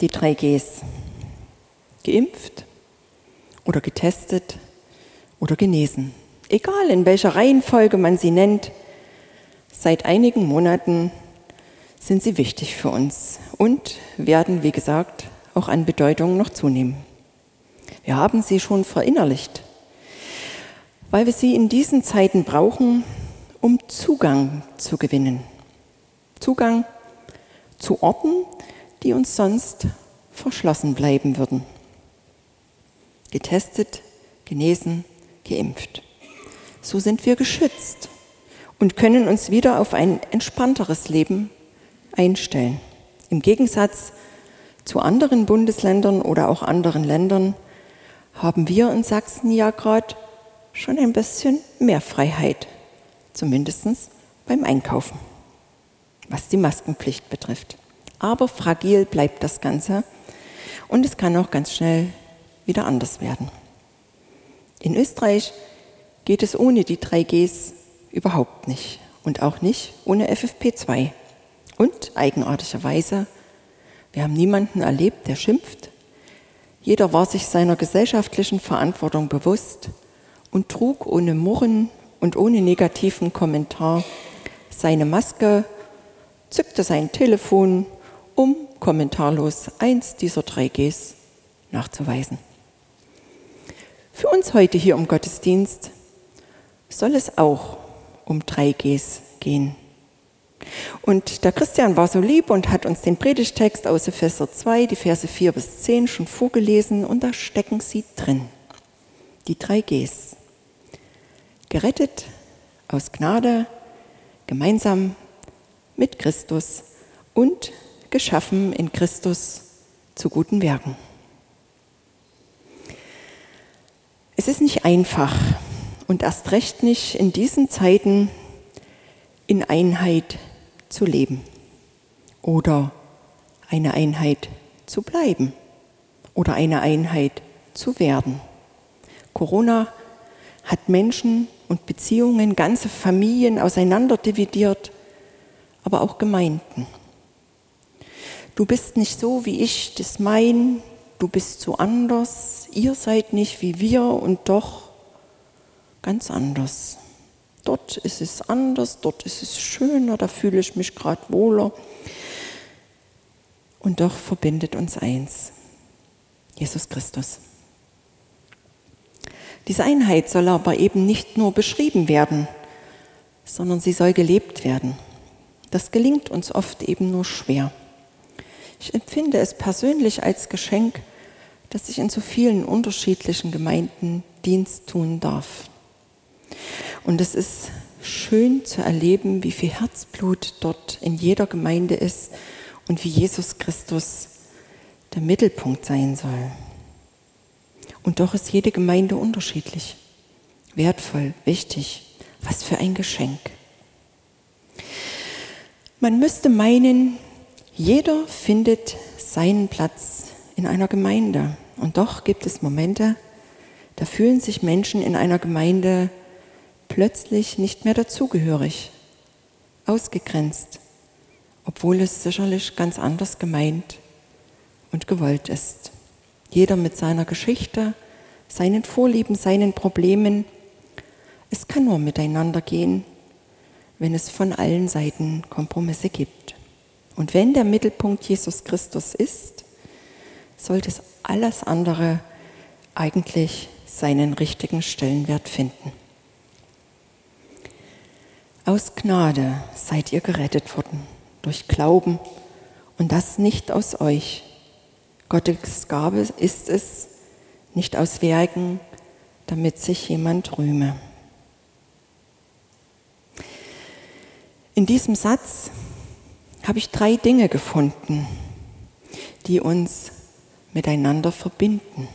Die drei Gs. Geimpft oder getestet oder genesen. Egal in welcher Reihenfolge man sie nennt, seit einigen Monaten sind sie wichtig für uns und werden, wie gesagt, auch an Bedeutung noch zunehmen. Wir haben sie schon verinnerlicht, weil wir sie in diesen Zeiten brauchen, um Zugang zu gewinnen. Zugang zu Orten, die uns sonst verschlossen bleiben würden. Getestet, genesen, geimpft. So sind wir geschützt und können uns wieder auf ein entspannteres Leben einstellen. Im Gegensatz zu anderen Bundesländern oder auch anderen Ländern haben wir in Sachsen ja gerade schon ein bisschen mehr Freiheit, zumindest beim Einkaufen, was die Maskenpflicht betrifft. Aber fragil bleibt das Ganze und es kann auch ganz schnell wieder anders werden. In Österreich geht es ohne die 3Gs überhaupt nicht und auch nicht ohne FFP2. Und eigenartigerweise, wir haben niemanden erlebt, der schimpft. Jeder war sich seiner gesellschaftlichen Verantwortung bewusst und trug ohne Murren und ohne negativen Kommentar seine Maske, zückte sein Telefon, um kommentarlos eins dieser drei Gs nachzuweisen. Für uns heute hier im Gottesdienst soll es auch um drei Gs gehen. Und der Christian war so lieb und hat uns den Predigtext aus Epheser 2, die Verse 4 bis 10 schon vorgelesen und da stecken sie drin. Die drei Gs. Gerettet aus Gnade, gemeinsam mit Christus und geschaffen in Christus zu guten Werken. Es ist nicht einfach und erst recht nicht in diesen Zeiten in Einheit zu leben oder eine Einheit zu bleiben oder eine Einheit zu werden. Corona hat Menschen und Beziehungen, ganze Familien auseinanderdividiert, aber auch Gemeinden. Du bist nicht so, wie ich das mein, du bist so anders, ihr seid nicht wie wir und doch ganz anders. Dort ist es anders, dort ist es schöner, da fühle ich mich gerade wohler. Und doch verbindet uns eins, Jesus Christus. Diese Einheit soll aber eben nicht nur beschrieben werden, sondern sie soll gelebt werden. Das gelingt uns oft eben nur schwer. Ich empfinde es persönlich als Geschenk, dass ich in so vielen unterschiedlichen Gemeinden Dienst tun darf. Und es ist schön zu erleben, wie viel Herzblut dort in jeder Gemeinde ist und wie Jesus Christus der Mittelpunkt sein soll. Und doch ist jede Gemeinde unterschiedlich, wertvoll, wichtig. Was für ein Geschenk. Man müsste meinen, jeder findet seinen Platz in einer Gemeinde. Und doch gibt es Momente, da fühlen sich Menschen in einer Gemeinde plötzlich nicht mehr dazugehörig, ausgegrenzt, obwohl es sicherlich ganz anders gemeint und gewollt ist. Jeder mit seiner Geschichte, seinen Vorlieben, seinen Problemen. Es kann nur miteinander gehen, wenn es von allen Seiten Kompromisse gibt. Und wenn der Mittelpunkt Jesus Christus ist, sollte es alles andere eigentlich seinen richtigen Stellenwert finden. Aus Gnade seid ihr gerettet worden, durch Glauben und das nicht aus euch. Gottes Gabe ist es, nicht aus Werken, damit sich jemand rühme. In diesem Satz habe ich drei Dinge gefunden, die uns miteinander verbinden.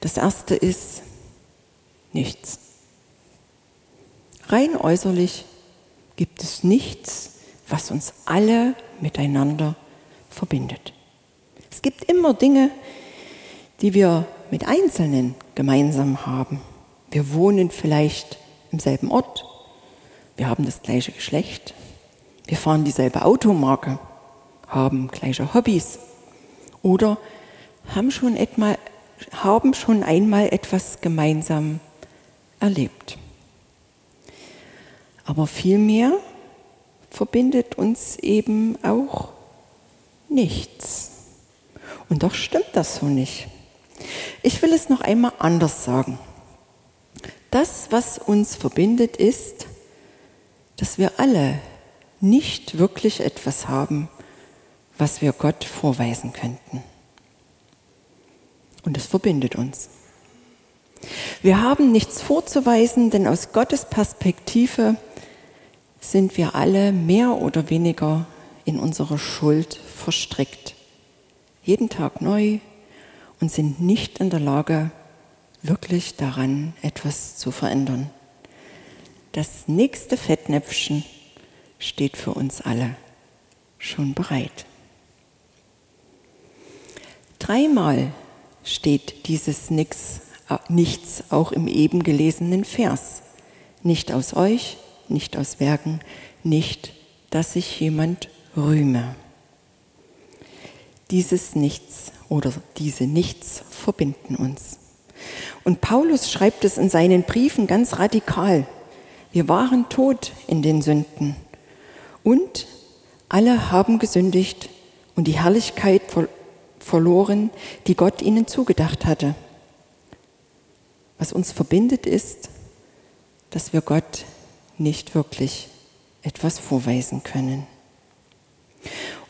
Das erste ist nichts. Rein äußerlich gibt es nichts, was uns alle miteinander verbindet. Es gibt immer Dinge, die wir mit Einzelnen gemeinsam haben. Wir wohnen vielleicht im selben Ort, wir haben das gleiche Geschlecht, wir fahren dieselbe Automarke, haben gleiche Hobbys, oder haben schon, etwa, haben schon einmal etwas gemeinsam erlebt. Aber vielmehr verbindet uns eben auch nichts. Und doch stimmt das so nicht. Ich will es noch einmal anders sagen. Das, was uns verbindet, ist, dass wir alle nicht wirklich etwas haben, was wir Gott vorweisen könnten. Und es verbindet uns. Wir haben nichts vorzuweisen, denn aus Gottes Perspektive sind wir alle mehr oder weniger in unsere Schuld verstrickt. Jeden Tag neu und sind nicht in der Lage, wirklich daran etwas zu verändern. Das nächste Fettnäpfchen steht für uns alle schon bereit. Dreimal steht dieses Nix, äh, Nichts auch im eben gelesenen Vers. Nicht aus euch, nicht aus Werken, nicht, dass sich jemand rühme. Dieses Nichts oder diese Nichts verbinden uns. Und Paulus schreibt es in seinen Briefen ganz radikal. Wir waren tot in den Sünden und alle haben gesündigt und die Herrlichkeit verloren, die Gott ihnen zugedacht hatte. Was uns verbindet ist, dass wir Gott nicht wirklich etwas vorweisen können.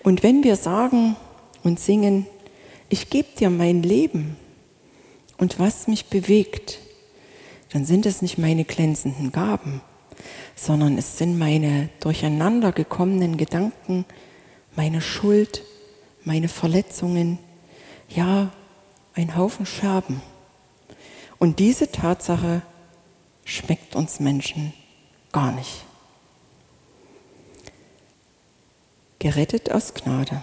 Und wenn wir sagen und singen, ich gebe dir mein Leben und was mich bewegt, dann sind es nicht meine glänzenden Gaben, sondern es sind meine durcheinander gekommenen Gedanken, meine Schuld, meine Verletzungen, ja, ein Haufen Scherben. Und diese Tatsache schmeckt uns Menschen gar nicht. Gerettet aus Gnade.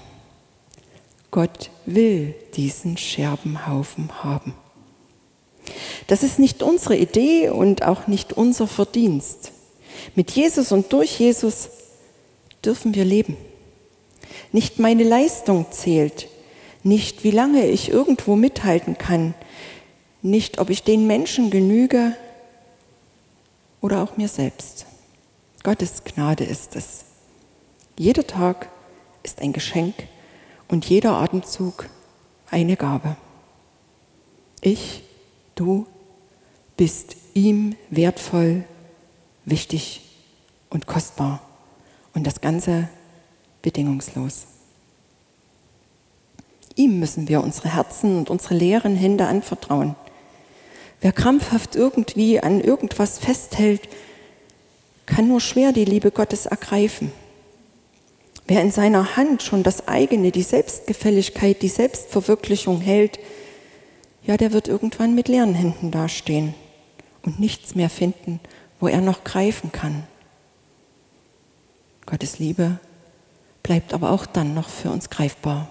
Gott will diesen Scherbenhaufen haben. Das ist nicht unsere Idee und auch nicht unser Verdienst. Mit Jesus und durch Jesus dürfen wir leben. Nicht meine Leistung zählt, nicht wie lange ich irgendwo mithalten kann, nicht ob ich den Menschen genüge oder auch mir selbst. Gottes Gnade ist es. Jeder Tag ist ein Geschenk und jeder Atemzug eine Gabe. Ich, du bist ihm wertvoll, wichtig und kostbar und das Ganze bedingungslos. Ihm müssen wir unsere Herzen und unsere leeren Hände anvertrauen. Wer krampfhaft irgendwie an irgendwas festhält, kann nur schwer die Liebe Gottes ergreifen. Wer in seiner Hand schon das eigene, die Selbstgefälligkeit, die Selbstverwirklichung hält, ja, der wird irgendwann mit leeren Händen dastehen und nichts mehr finden, wo er noch greifen kann. Gottes Liebe bleibt aber auch dann noch für uns greifbar.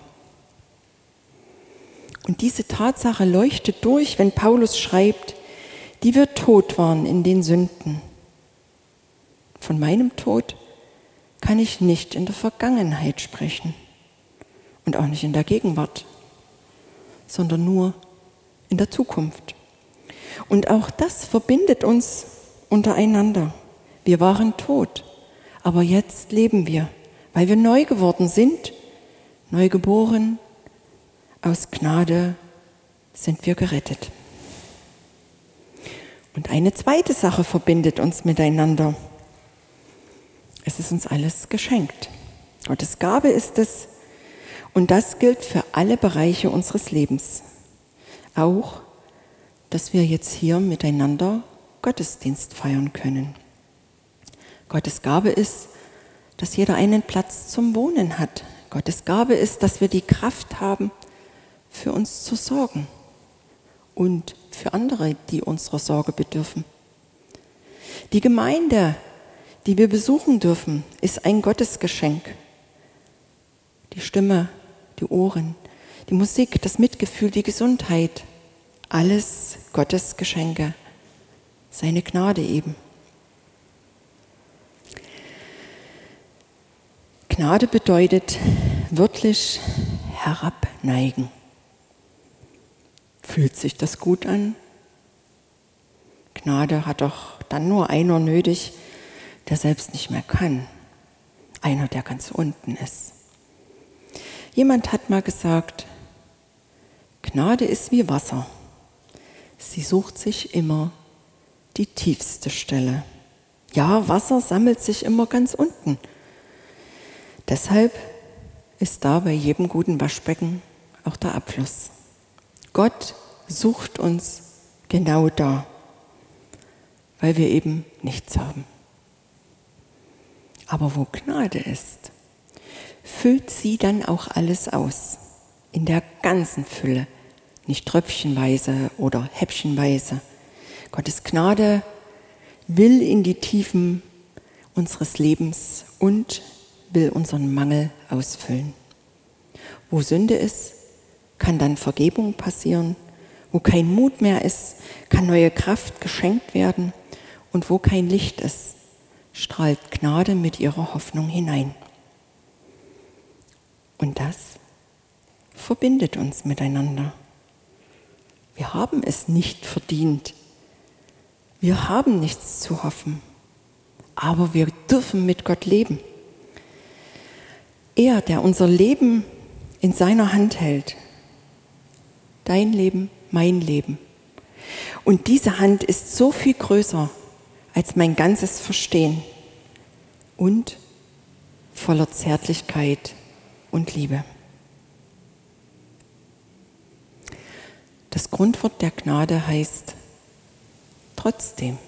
Und diese Tatsache leuchtet durch, wenn Paulus schreibt, die wir tot waren in den Sünden. Von meinem Tod kann ich nicht in der Vergangenheit sprechen und auch nicht in der Gegenwart, sondern nur in der Zukunft. Und auch das verbindet uns untereinander. Wir waren tot, aber jetzt leben wir, weil wir neu geworden sind, neu geboren, aus Gnade sind wir gerettet. Und eine zweite Sache verbindet uns miteinander. Es ist uns alles geschenkt. Gottes Gabe ist es. Und das gilt für alle Bereiche unseres Lebens. Auch, dass wir jetzt hier miteinander Gottesdienst feiern können. Gottes Gabe ist, dass jeder einen Platz zum Wohnen hat. Gottes Gabe ist, dass wir die Kraft haben, für uns zu sorgen und für andere, die unserer Sorge bedürfen. Die Gemeinde, die wir besuchen dürfen, ist ein Gottesgeschenk. Die Stimme, die Ohren, die Musik, das Mitgefühl, die Gesundheit, alles Gottes Geschenke, seine Gnade eben. Gnade bedeutet wörtlich herabneigen. Fühlt sich das gut an? Gnade hat doch dann nur einer nötig, der selbst nicht mehr kann. Einer, der ganz unten ist. Jemand hat mal gesagt, Gnade ist wie Wasser. Sie sucht sich immer die tiefste Stelle. Ja, Wasser sammelt sich immer ganz unten. Deshalb ist da bei jedem guten Waschbecken auch der Abfluss. Gott sucht uns genau da, weil wir eben nichts haben. Aber wo Gnade ist, füllt sie dann auch alles aus, in der ganzen Fülle, nicht tröpfchenweise oder häppchenweise. Gottes Gnade will in die Tiefen unseres Lebens und will unseren Mangel ausfüllen. Wo Sünde ist, kann dann Vergebung passieren. Wo kein Mut mehr ist, kann neue Kraft geschenkt werden. Und wo kein Licht ist, strahlt Gnade mit ihrer Hoffnung hinein. Und das verbindet uns miteinander. Wir haben es nicht verdient. Wir haben nichts zu hoffen. Aber wir dürfen mit Gott leben. Er, der unser Leben in seiner Hand hält. Dein Leben, mein Leben. Und diese Hand ist so viel größer als mein ganzes Verstehen und voller Zärtlichkeit und Liebe. Das Grundwort der Gnade heißt trotzdem.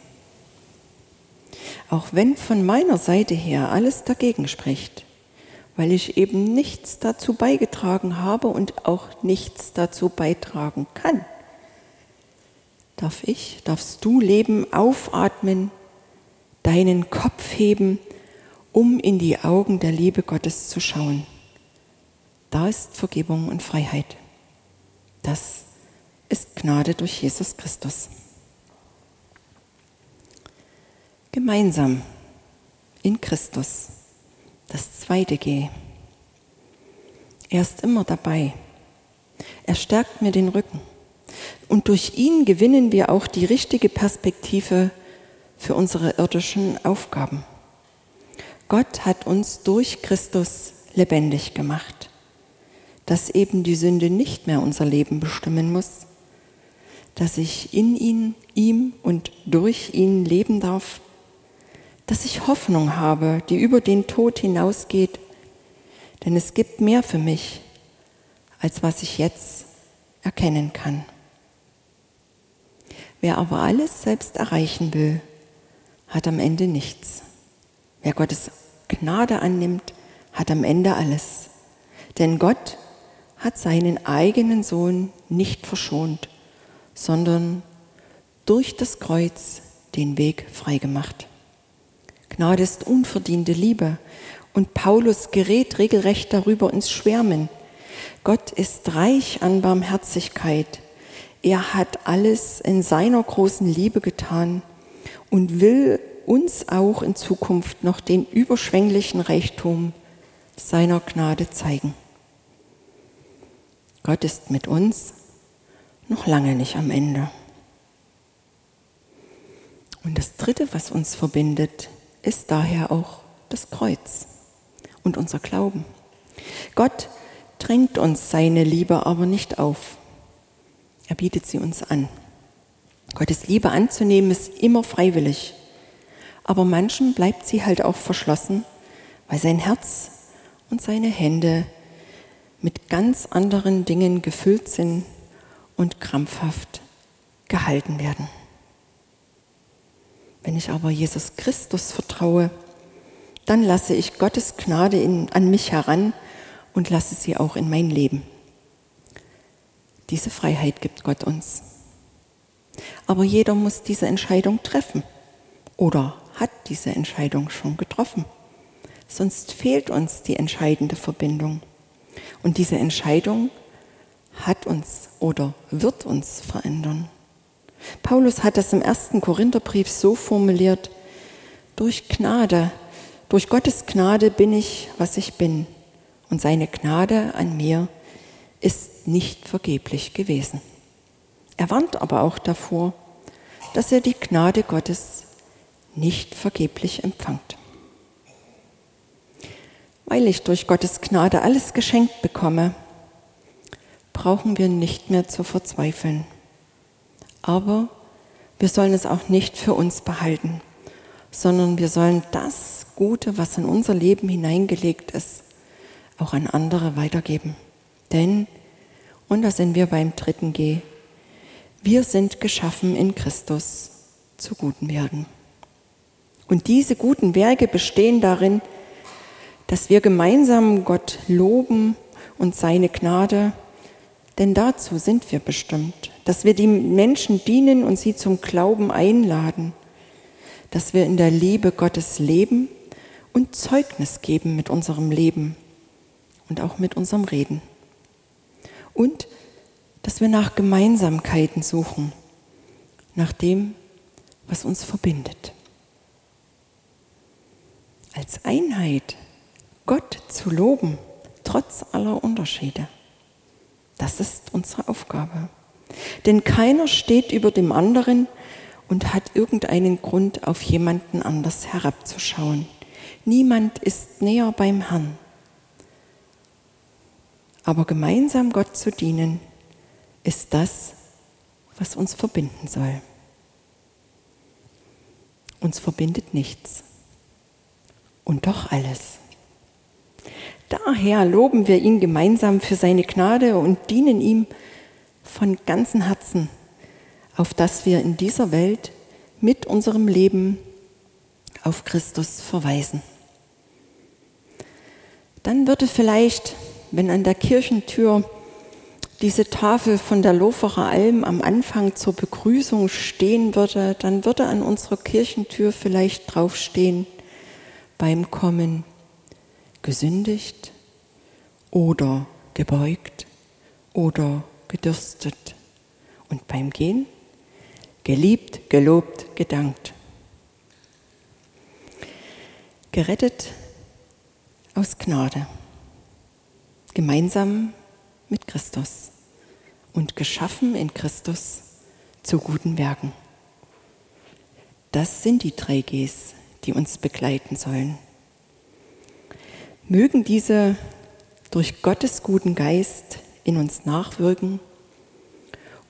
Auch wenn von meiner Seite her alles dagegen spricht, weil ich eben nichts dazu beigetragen habe und auch nichts dazu beitragen kann, darf ich, darfst du Leben aufatmen, deinen Kopf heben, um in die Augen der Liebe Gottes zu schauen. Da ist Vergebung und Freiheit. Das ist Gnade durch Jesus Christus. Gemeinsam in Christus. Das zweite G. Er ist immer dabei. Er stärkt mir den Rücken. Und durch ihn gewinnen wir auch die richtige Perspektive für unsere irdischen Aufgaben. Gott hat uns durch Christus lebendig gemacht, dass eben die Sünde nicht mehr unser Leben bestimmen muss, dass ich in ihn, ihm und durch ihn leben darf, dass ich Hoffnung habe, die über den Tod hinausgeht, denn es gibt mehr für mich, als was ich jetzt erkennen kann. Wer aber alles selbst erreichen will, hat am Ende nichts. Wer Gottes Gnade annimmt, hat am Ende alles. Denn Gott hat seinen eigenen Sohn nicht verschont, sondern durch das Kreuz den Weg freigemacht. Gnade ist unverdiente Liebe und Paulus gerät regelrecht darüber ins Schwärmen. Gott ist reich an Barmherzigkeit. Er hat alles in seiner großen Liebe getan und will uns auch in Zukunft noch den überschwänglichen Reichtum seiner Gnade zeigen. Gott ist mit uns noch lange nicht am Ende. Und das Dritte, was uns verbindet, ist daher auch das Kreuz und unser Glauben. Gott drängt uns seine Liebe aber nicht auf. Er bietet sie uns an. Gottes Liebe anzunehmen ist immer freiwillig. Aber manchen bleibt sie halt auch verschlossen, weil sein Herz und seine Hände mit ganz anderen Dingen gefüllt sind und krampfhaft gehalten werden. Wenn ich aber Jesus Christus vertraue, dann lasse ich Gottes Gnade in, an mich heran und lasse sie auch in mein Leben. Diese Freiheit gibt Gott uns. Aber jeder muss diese Entscheidung treffen oder hat diese Entscheidung schon getroffen. Sonst fehlt uns die entscheidende Verbindung. Und diese Entscheidung hat uns oder wird uns verändern. Paulus hat das im ersten Korintherbrief so formuliert, durch Gnade, durch Gottes Gnade bin ich, was ich bin. Und seine Gnade an mir ist nicht vergeblich gewesen. Er warnt aber auch davor, dass er die Gnade Gottes nicht vergeblich empfangt. Weil ich durch Gottes Gnade alles geschenkt bekomme, brauchen wir nicht mehr zu verzweifeln. Aber wir sollen es auch nicht für uns behalten, sondern wir sollen das Gute, was in unser Leben hineingelegt ist, auch an andere weitergeben. Denn, und da sind wir beim dritten G, wir sind geschaffen in Christus zu guten Werken. Und diese guten Werke bestehen darin, dass wir gemeinsam Gott loben und seine Gnade, denn dazu sind wir bestimmt, dass wir die Menschen dienen und sie zum Glauben einladen, dass wir in der Liebe Gottes leben und Zeugnis geben mit unserem Leben und auch mit unserem Reden. Und dass wir nach Gemeinsamkeiten suchen, nach dem, was uns verbindet. Als Einheit Gott zu loben, trotz aller Unterschiede, das ist unsere Aufgabe. Denn keiner steht über dem anderen und hat irgendeinen Grund, auf jemanden anders herabzuschauen. Niemand ist näher beim Herrn. Aber gemeinsam Gott zu dienen, ist das, was uns verbinden soll. Uns verbindet nichts und doch alles. Daher loben wir ihn gemeinsam für seine Gnade und dienen ihm von ganzem Herzen, auf dass wir in dieser Welt mit unserem Leben auf Christus verweisen. Dann würde vielleicht, wenn an der Kirchentür diese Tafel von der Loferer Alm am Anfang zur Begrüßung stehen würde, dann würde an unserer Kirchentür vielleicht draufstehen, beim Kommen gesündigt oder gebeugt oder gedürstet und beim Gehen geliebt, gelobt, gedankt. Gerettet aus Gnade, gemeinsam mit Christus und geschaffen in Christus zu guten Werken. Das sind die drei Gs, die uns begleiten sollen. Mögen diese durch Gottes guten Geist in uns nachwirken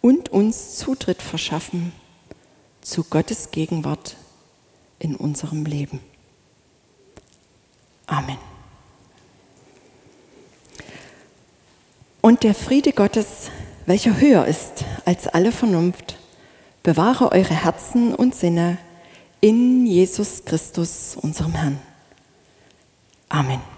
und uns Zutritt verschaffen zu Gottes Gegenwart in unserem Leben. Amen. Und der Friede Gottes, welcher höher ist als alle Vernunft, bewahre eure Herzen und Sinne in Jesus Christus, unserem Herrn. Amen.